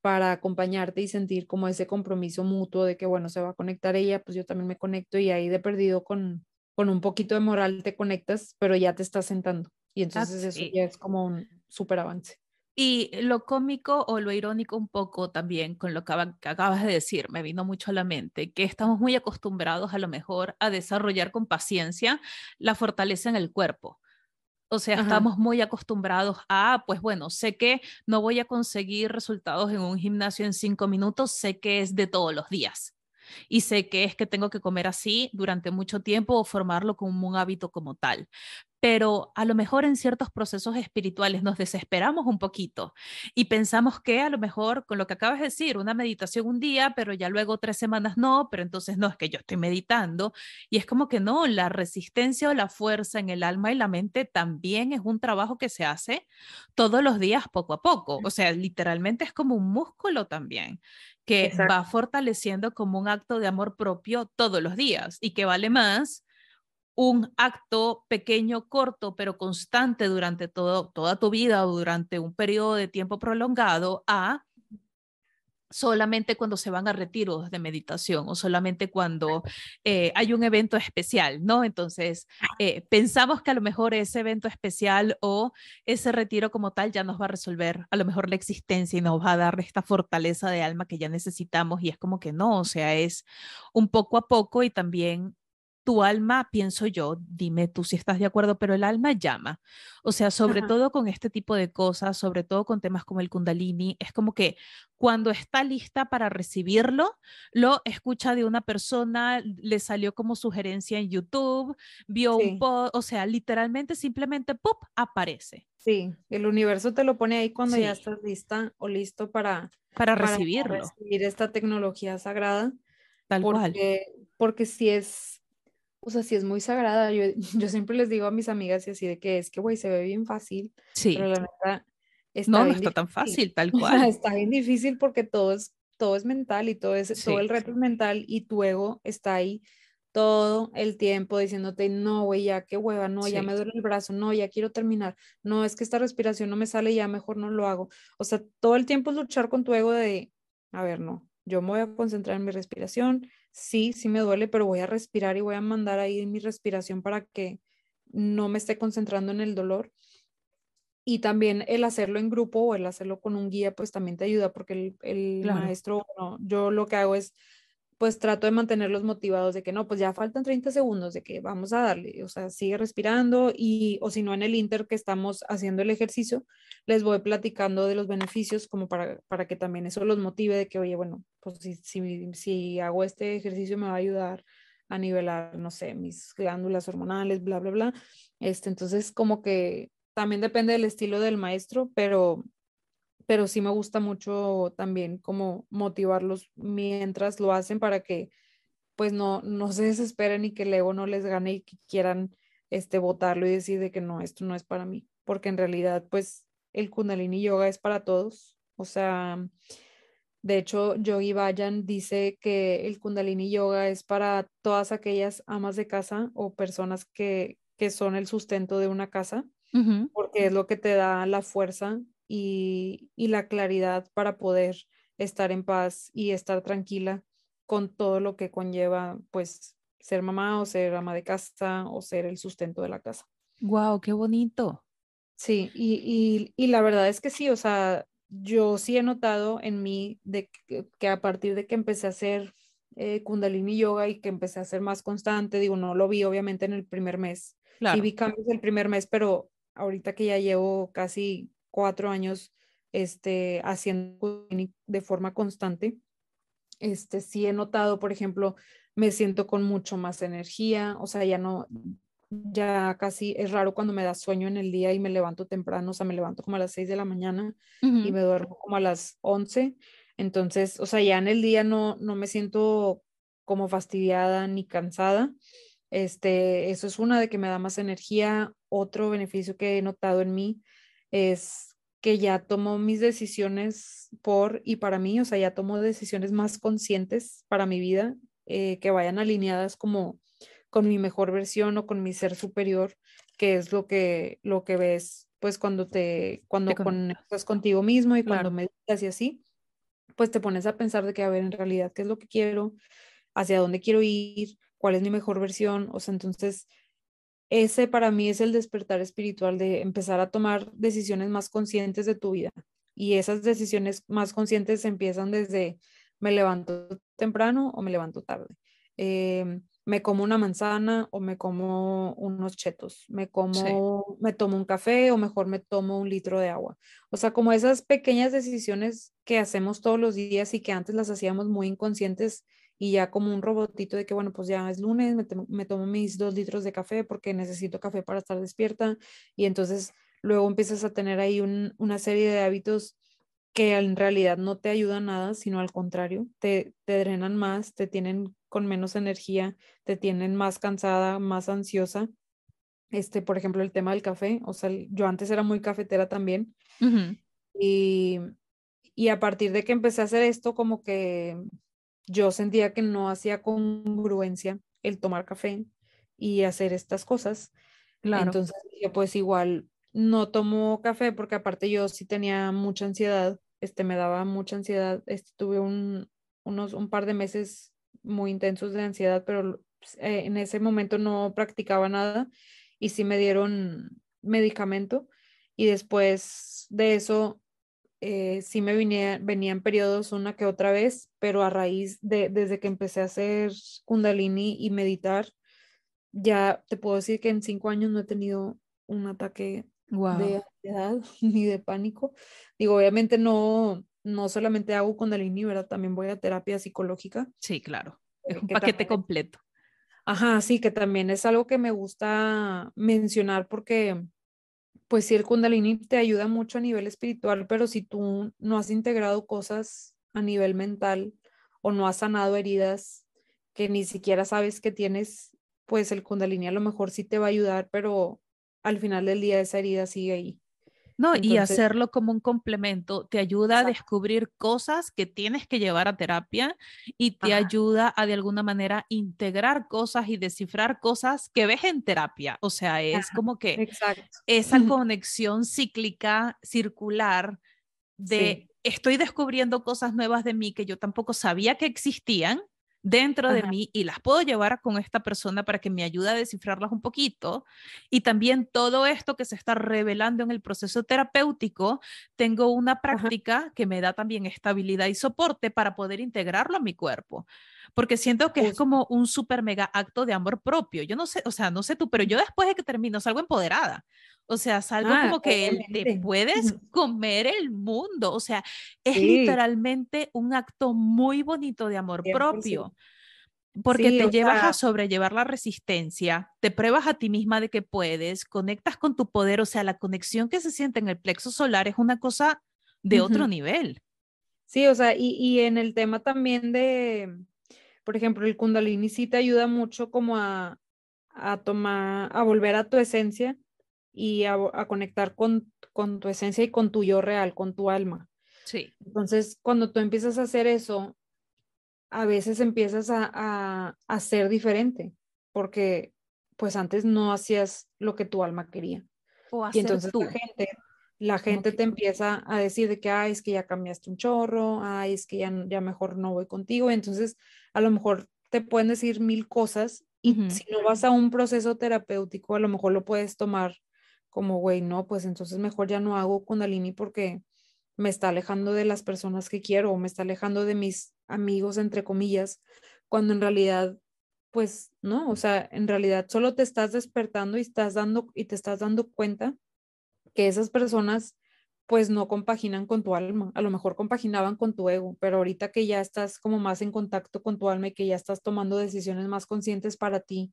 para acompañarte y sentir como ese compromiso mutuo de que, bueno, se va a conectar ella, pues yo también me conecto y ahí de perdido con, con un poquito de moral te conectas, pero ya te estás sentando. Y ah, entonces eso ya es como un súper avance. Y lo cómico o lo irónico un poco también con lo que acabas de decir, me vino mucho a la mente, que estamos muy acostumbrados a lo mejor a desarrollar con paciencia la fortaleza en el cuerpo. O sea, estamos muy acostumbrados a, pues bueno, sé que no voy a conseguir resultados en un gimnasio en cinco minutos, sé que es de todos los días y sé que es que tengo que comer así durante mucho tiempo o formarlo como un hábito como tal. Pero a lo mejor en ciertos procesos espirituales nos desesperamos un poquito y pensamos que a lo mejor con lo que acabas de decir, una meditación un día, pero ya luego tres semanas no, pero entonces no es que yo estoy meditando. Y es como que no, la resistencia o la fuerza en el alma y la mente también es un trabajo que se hace todos los días poco a poco. O sea, literalmente es como un músculo también que va fortaleciendo como un acto de amor propio todos los días y que vale más un acto pequeño, corto, pero constante durante todo, toda tu vida o durante un periodo de tiempo prolongado a solamente cuando se van a retiros de meditación o solamente cuando eh, hay un evento especial, ¿no? Entonces, eh, pensamos que a lo mejor ese evento especial o ese retiro como tal ya nos va a resolver a lo mejor la existencia y nos va a dar esta fortaleza de alma que ya necesitamos y es como que no, o sea, es un poco a poco y también tu alma, pienso yo, dime tú si estás de acuerdo, pero el alma llama. O sea, sobre todo con este tipo de cosas, sobre todo con temas como el kundalini, es como que cuando está lista para recibirlo, lo escucha de una persona, le salió como sugerencia en YouTube, vio un post, o sea, literalmente simplemente, ¡pop!, aparece. Sí, el universo te lo pone ahí cuando ya estás lista o listo para, para recibirlo. Para recibir esta tecnología sagrada. Tal cual. Porque si es o sea, sí es muy sagrada. Yo, yo siempre les digo a mis amigas y así de que es que, güey, se ve bien fácil. Sí. Pero la verdad, está no, no está tan fácil, tal cual. está bien difícil porque todo es, todo es mental y todo, es, todo el reto es mental y tu ego está ahí todo el tiempo diciéndote, no, güey, ya qué hueva, no, ya me duele el brazo, no, ya quiero terminar, no, es que esta respiración no me sale, ya mejor no lo hago. O sea, todo el tiempo es luchar con tu ego de, a ver, no, yo me voy a concentrar en mi respiración, sí, sí me duele, pero voy a respirar y voy a mandar ahí mi respiración para que no me esté concentrando en el dolor. Y también el hacerlo en grupo o el hacerlo con un guía, pues también te ayuda porque el, maestro, yo lo que hago es pues trato de mantenerlos motivados de que no, pues ya faltan 30 segundos, de que vamos a darle, o sea, sigue respirando y, o si no, en el inter que estamos haciendo el ejercicio, les voy platicando de los beneficios como para, para que también eso los motive de que, oye, bueno, pues si, si, si hago este ejercicio me va a ayudar a nivelar, no sé, mis glándulas hormonales, bla, bla, bla. Este, entonces, como que también depende del estilo del maestro, pero pero sí me gusta mucho también como motivarlos mientras lo hacen para que pues no, no se desesperen y que el ego no les gane y que quieran este votarlo y decir de que no, esto no es para mí, porque en realidad pues el kundalini yoga es para todos, o sea, de hecho Yogi Bayan dice que el kundalini yoga es para todas aquellas amas de casa o personas que, que son el sustento de una casa, porque es lo que te da la fuerza y, la claridad para poder estar en paz y estar tranquila con todo lo que conlleva, pues, ser mamá o ser ama de casa o ser el sustento de la casa. Wow, qué bonito. Sí, y, la verdad es que sí, o sea, yo sí he notado en mí de que, a partir de que empecé a hacer eh, Kundalini Yoga y que empecé a ser más constante, digo, no lo vi obviamente en el primer mes, sí vi cambios el primer mes, pero ahorita que ya llevo casi cuatro años este, haciendo de forma constante, este, sí he notado, por ejemplo, me siento con mucho más energía, o sea, ya no, ya casi es raro cuando me da sueño en el día y me levanto temprano, o sea, me levanto como a las seis de la mañana y me duermo como a las once, entonces, o sea, ya en el día no, no me siento como fastidiada ni cansada. Este, eso es una de que me da más energía. Otro beneficio que he notado en mí es que ya tomo mis decisiones por y para mí, o sea, ya tomo decisiones más conscientes para mi vida, eh, que vayan alineadas como con mi mejor versión o con mi ser superior, que es lo que, lo que ves, pues cuando te, cuando conectas contigo mismo y cuando meditas y así, pues te pones a pensar de que, a ver, en realidad, ¿qué es lo que quiero? ¿Hacia dónde quiero ir? ¿Cuál es mi mejor versión? O sea, entonces ese para mí es el despertar espiritual de empezar a tomar decisiones más conscientes de tu vida. Y esas decisiones más conscientes empiezan desde me levanto temprano o me levanto tarde. Em, me como una manzana o me como unos chetos, me como, me tomo un café o mejor me tomo un litro de agua. O sea, como esas pequeñas decisiones que hacemos todos los días y que antes las hacíamos muy inconscientes y ya como un robotito de que, bueno, pues ya es lunes, me, tomo mis dos litros de café porque necesito café para estar despierta y entonces luego empiezas a tener ahí una serie de hábitos que en realidad no te ayudan nada, sino al contrario, te, te drenan más, te tienen con menos energía, te tienen más cansada, más ansiosa. Este, por ejemplo, el tema del café, o sea, yo antes era muy cafetera también. y, y a partir de que empecé a hacer esto, como que yo sentía que no hacía congruencia el tomar café y hacer estas cosas. Claro. Entonces yo pues igual no tomo café porque aparte yo sí tenía mucha ansiedad este, me daba mucha ansiedad, este, tuve un, unos, un par de meses muy intensos de ansiedad, pero pues, eh, en ese momento no practicaba nada y sí me dieron medicamento y después de eso eh, sí me venía, venían periodos una que otra vez, pero a raíz de, desde que empecé a hacer kundalini y meditar, ya te puedo decir que en cinco años no he tenido un ataque de ansiedad ni de pánico. Digo, obviamente no, no solamente hago kundalini, ¿verdad? También voy a terapia psicológica. Sí, claro. Es un paquete completo. Ajá, sí, que también es algo que me gusta mencionar porque pues sí, el kundalini te ayuda mucho a nivel espiritual, pero si tú no has integrado cosas a nivel mental o no has sanado heridas que ni siquiera sabes que tienes, pues el kundalini a lo mejor sí te va a ayudar, pero al final del día esa herida sigue ahí. No, y hacerlo como un complemento te ayuda a descubrir cosas que tienes que llevar a terapia y te ayuda a de alguna manera integrar cosas y descifrar cosas que ves en terapia. O sea, es como que esa conexión cíclica, circular de estoy descubriendo cosas nuevas de mí que yo tampoco sabía que existían dentro de mí y las puedo llevar con esta persona para que me ayude a descifrarlas un poquito. Y también todo esto que se está revelando en el proceso terapéutico, tengo una práctica que me da también estabilidad y soporte para poder integrarlo a mi cuerpo. Porque siento que es como un super mega acto de amor propio. Yo no sé, o sea, no sé tú, pero yo después de que termino salgo empoderada. O sea, salgo ah, como que te puedes comer el mundo. O sea, es literalmente un acto muy bonito de amor propio. Porque te llevas a sobrellevar la resistencia, te pruebas a ti misma de que puedes, conectas con tu poder, o sea, la conexión que se siente en el plexo solar es una cosa de otro nivel. Sí, o sea, y, y, en el tema también de, por ejemplo, el kundalini sí te ayuda mucho como a, a tomar, a volver a tu esencia y a, conectar con, con, tu esencia y con tu yo real, con tu alma. Sí. Entonces, cuando tú empiezas a hacer eso, a veces empiezas a, a, ser diferente, porque pues antes no hacías lo que tu alma quería. y entonces la gente, la gente te empieza a decir de que, ay, es que ya cambiaste un chorro, ay, es que ya, ya mejor no voy contigo. entonces, a lo mejor te pueden decir mil cosas y si no vas a un proceso terapéutico, a lo mejor lo puedes tomar como, güey, no, pues entonces mejor ya no hago kundalini porque me está alejando de las personas que quiero o me está alejando de mis amigos, entre comillas, cuando en realidad, pues no, o sea, en realidad solo te estás despertando y estás dando y te estás dando cuenta que esas personas pues no compaginan con tu alma, a lo mejor compaginaban con tu ego, pero ahorita que ya estás como más en contacto con tu alma y que ya estás tomando decisiones más conscientes para ti,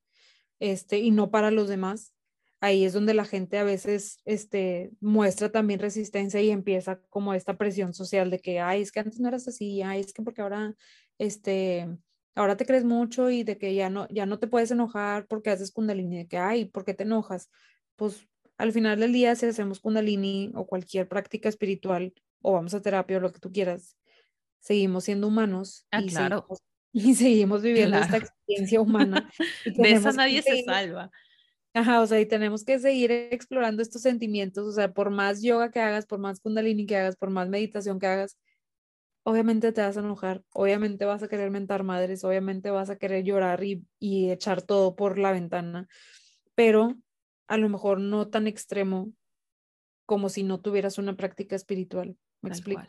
este, y no para los demás, ahí es donde la gente a veces este, muestra también resistencia y empieza como esta presión social de que, ay, es que antes no eras así, ay, es que porque ahora, este, ahora te crees mucho y de que ya no, ya no te puedes enojar porque haces kundalini, de que, ay, ¿por qué te enojas? Pues al final del día, si hacemos kundalini o cualquier práctica espiritual o vamos a terapia o lo que tú quieras, seguimos siendo humanos. Ah, y claro. Seguimos, y seguimos viviendo esta experiencia humana. de eso nadie se salva. Ajá, o sea, y tenemos que seguir explorando estos sentimientos, o sea, por más yoga que hagas, por más kundalini que hagas, por más meditación que hagas, obviamente te vas a enojar, obviamente vas a querer mentar madres, obviamente vas a querer llorar y, y echar todo por la ventana, pero a lo mejor no tan extremo como si no tuvieras una práctica espiritual. ¿Me explico?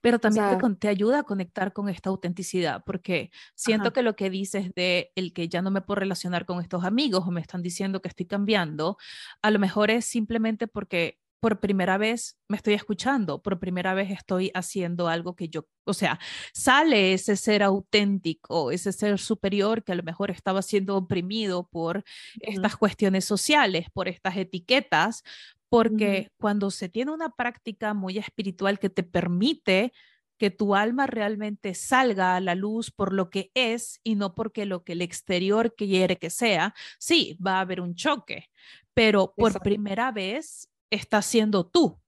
Pero también te, ayuda a conectar con esta autenticidad, porque siento que lo que dices de el que ya no me puedo relacionar con estos amigos o me están diciendo que estoy cambiando, a lo mejor es simplemente porque por primera vez me estoy escuchando, por primera vez estoy haciendo algo que yo, o sea, sale ese ser auténtico, ese ser superior que a lo mejor estaba siendo oprimido por estas cuestiones sociales, por estas etiquetas, porque cuando se tiene una práctica muy espiritual que te permite que tu alma realmente salga a la luz por lo que es y no porque lo que el exterior quiere que sea, sí, va a haber un choque, pero por primera vez estás siendo tú,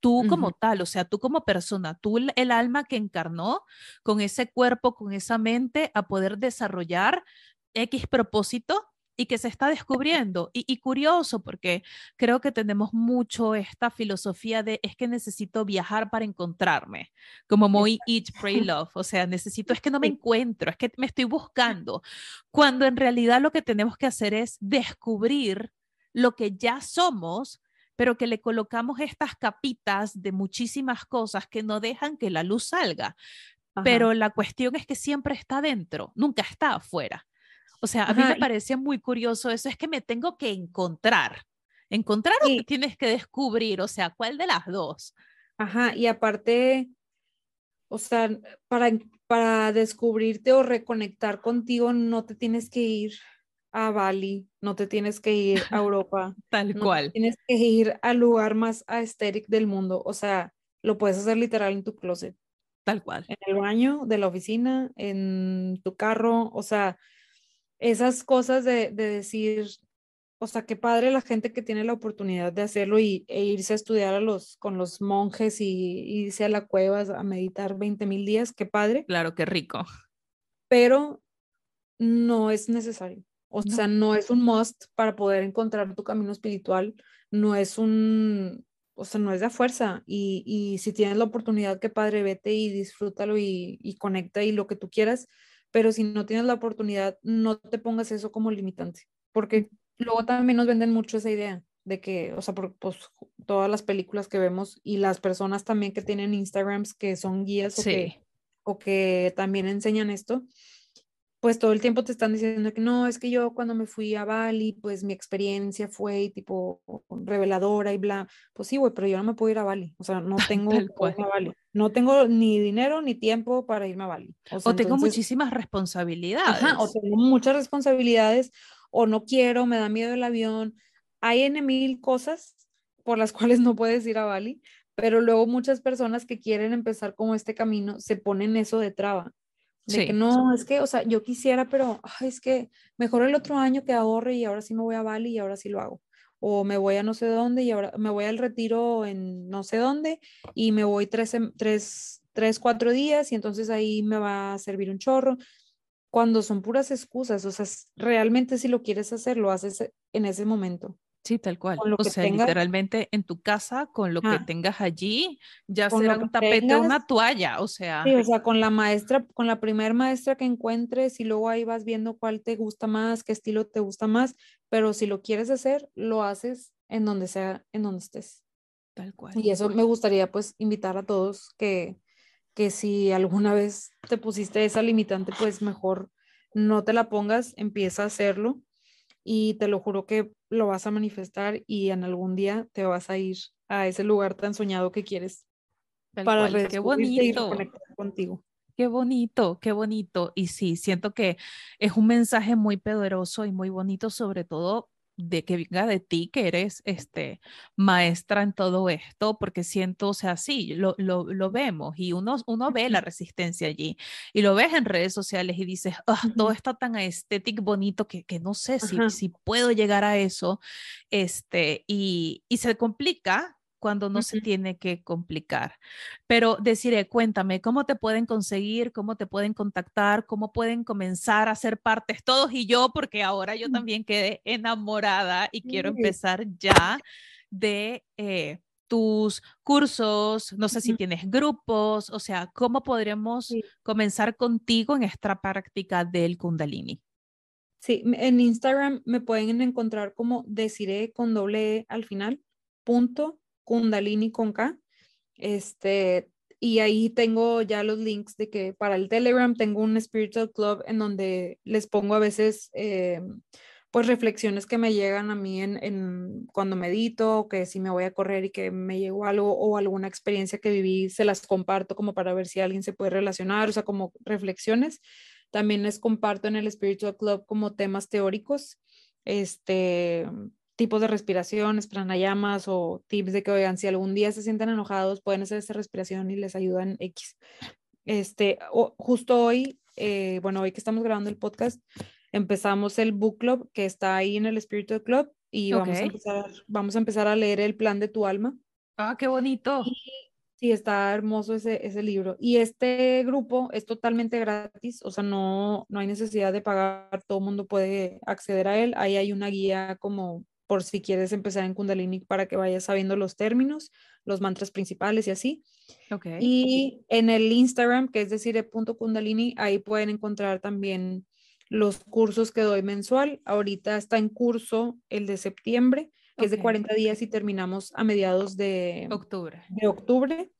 tú como tal, o sea, tú como persona, tú el alma que encarnó con ese cuerpo, con esa mente a poder desarrollar X propósito y que se está descubriendo. Y, curioso porque creo que tenemos mucho esta filosofía de es que necesito viajar para encontrarme, como muy Eat, Pray, Love, o sea, necesito, es que no me encuentro, es que me estoy buscando, cuando en realidad lo que tenemos que hacer es descubrir lo que ya somos pero que le colocamos estas capitas de muchísimas cosas que no dejan que la luz salga. Pero la cuestión es que siempre está dentro, nunca está afuera. O sea, a mí me parece muy curioso eso, es que me tengo que encontrar. Encontrar o que tienes que descubrir, o sea, ¿cuál de las dos? Ajá, y aparte, o sea, para, para descubrirte o reconectar contigo no te tienes que ir a Bali, no te tienes que ir a Europa. Tal cual. tienes que ir al lugar más aesthetic del mundo, o sea, lo puedes hacer literal en tu closet. Tal cual. En el baño de la oficina, en tu carro, o sea, esas cosas de, decir, o sea, qué padre la gente que tiene la oportunidad de hacerlo y, e irse a estudiar a los, con los monjes y, irse a la cueva a meditar 20 mil días, qué padre. Claro, qué rico. Pero no es necesario. O sea, no es un must para poder encontrar tu camino espiritual, no es un, o sea, no es de fuerza. Y, y si tienes la oportunidad, qué padre, vete y disfrútalo y, y conecta y lo que tú quieras pero si no tienes la oportunidad, no te pongas eso como limitante, porque luego también nos venden mucho esa idea de que, o sea, por, pues todas las películas que vemos y las personas también que tienen Instagrams que son guías o, que, o que también enseñan esto, pues todo el tiempo te están diciendo que no, es que yo cuando me fui a Bali, pues mi experiencia fue tipo reveladora y bla. Pues sí, güey, pero yo no me puedo ir a Bali. O sea, no tengo a Bali. No tengo ni dinero ni tiempo para irme a Bali. O, tengo muchísimas responsabilidades. Ajá, o tengo muchas responsabilidades, o no quiero, me da miedo el avión. Hay en mil cosas por las cuales no puedes ir a Bali, pero luego muchas personas que quieren empezar como este camino se ponen eso de traba de que no, es que, o sea, yo quisiera, pero es que mejor el otro año que ahorre y ahora sí me voy a Bali y ahora sí lo hago. O me voy a no sé dónde y ahora me voy al retiro en no sé dónde y me voy tres, tres, tres, cuatro días y entonces ahí me va a servir un chorro. Cuando son puras excusas, o sea, realmente si lo quieres hacer, lo haces en ese momento. Sí, tal cual. O sea, literalmente en tu casa, con lo que tengas allí, ya sea un tapete o una toalla, o sea. Sí, o sea, con la maestra, con la primer maestra que encuentres y luego ahí vas viendo cuál te gusta más, qué estilo te gusta más, pero si lo quieres hacer, lo haces en donde sea, en donde estés. Tal cual. Y eso me gustaría pues invitar a todos que, que si alguna vez te pusiste esa limitante, pues mejor no te la pongas, empieza a hacerlo y te lo juro que lo vas a manifestar y en algún día te vas a ir a ese lugar tan soñado que quieres para qué bonito. conectar contigo. Qué bonito, qué bonito. Y sí, siento que es un mensaje muy poderoso y muy bonito, sobre todo de que venga de ti, que eres este, maestra en todo esto, porque siento, o sea, sí, lo, lo, lo vemos y uno, uno ve la resistencia allí y lo ves en redes sociales y dices, ah, todo está tan estético, bonito, que, que no sé si, si puedo llegar a eso, este, y, y se complica cuando no se tiene que complicar. Pero deciré, cuéntame, ¿cómo te pueden conseguir? ¿Cómo te pueden contactar? ¿Cómo pueden comenzar a ser partes todos y yo? Porque ahora yo también quedé enamorada y quiero empezar ya de... Eh, tus cursos, no sé si tienes grupos, o sea, ¿cómo podremos comenzar contigo en esta práctica del Kundalini? Sí, en Instagram me pueden encontrar como deciré con doble E al final, punto Kundalini con. Este, y ahí tengo ya los links de que para el Telegram tengo un Spiritual Club en donde les pongo a veces eh, pues reflexiones que me llegan a mí en, cuando medito, que si me voy a correr y que me llegó algo o alguna experiencia que viví, se las comparto como para ver si alguien se puede relacionar, o sea, como reflexiones. También les comparto en el Spiritual Club como temas teóricos, este, tipos de respiraciones, pranayamas o tips de que, oigan, si algún día se sienten enojados, pueden hacer esta respiración y les ayudan X. Este, justo hoy, eh, bueno, hoy que estamos grabando el podcast, empezamos el book club que está ahí en el Spiritual Club y vamos, a empezar, vamos a empezar a leer el plan de tu alma. Ah, qué bonito. Sí, está hermoso ese, ese libro. Y este grupo es totalmente gratis, o sea, no, no hay necesidad de pagar, todo el mundo puede acceder a él. Ahí hay una guía como por si quieres empezar en Kundalini para que vayas sabiendo los términos, los mantras principales y así. Okay. Y en el Instagram, que es decir, punto Kundalini, ahí pueden encontrar también los cursos que doy mensual. Ahorita está en curso el de septiembre, que es de 40 días y terminamos a mediados de octubre. de octubre.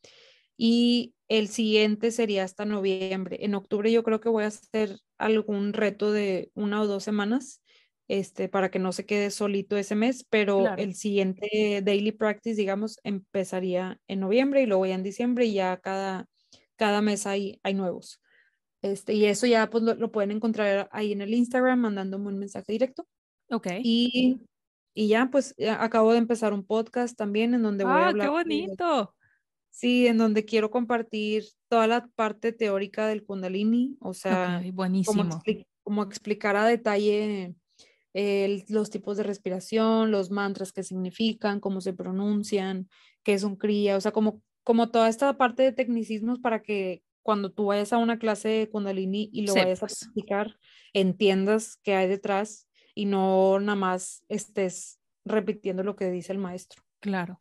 Y el siguiente sería hasta noviembre. En octubre yo creo que voy a hacer algún reto de una o dos semanas este, para que no se quede solito ese mes, pero el siguiente daily practice, digamos, empezaría en noviembre y luego ya en diciembre y ya cada, cada mes hay, hay nuevos. Este, y eso ya pues lo, pueden encontrar ahí en el Instagram mandándome un mensaje directo. Ok. Y, y ya pues acabo de empezar un podcast también en donde voy a ¡Ah, hablar. qué bonito! sí, en donde quiero compartir toda la parte teórica del Kundalini, o sea, buenísimo. como explicar a detalle los tipos de respiración, los mantras que significan, cómo se pronuncian, qué es un kriya, o sea, como, como toda esta parte de tecnicismos para que cuando tú vayas a una clase de Kundalini y lo vayas a practicar, entiendas qué hay detrás y no nada más estés repitiendo lo que dice el maestro. Claro.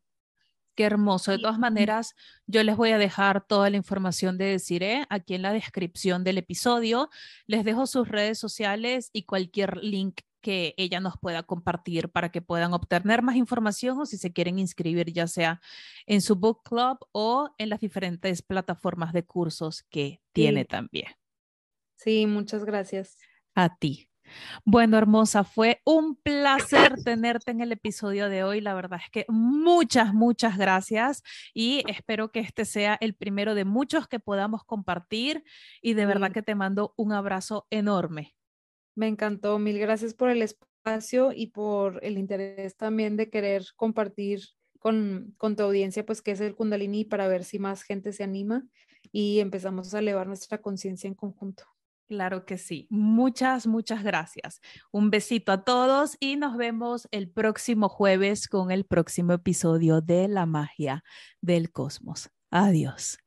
Qué hermoso. De todas maneras, yo les voy a dejar toda la información de Desiree aquí en la descripción del episodio. Les dejo sus redes sociales y cualquier link que ella nos pueda compartir para que puedan obtener más información o si se quieren inscribir ya sea en su book club o en las diferentes plataformas de cursos que tiene también. Sí, muchas gracias. A ti. Bueno, hermosa, fue un placer tenerte en el episodio de hoy. La verdad es que muchas, muchas gracias y espero que este sea el primero de muchos que podamos compartir y de verdad que te mando un abrazo enorme. Me encantó, mil gracias por el espacio y por el interés también de querer compartir con, con, tu audiencia, pues, qué es el Kundalini para ver si más gente se anima y empezamos a elevar nuestra conciencia en conjunto. Claro que sí. Muchas, muchas gracias. Un besito a todos y nos vemos el próximo jueves con el próximo episodio de La magia del cosmos. Adiós.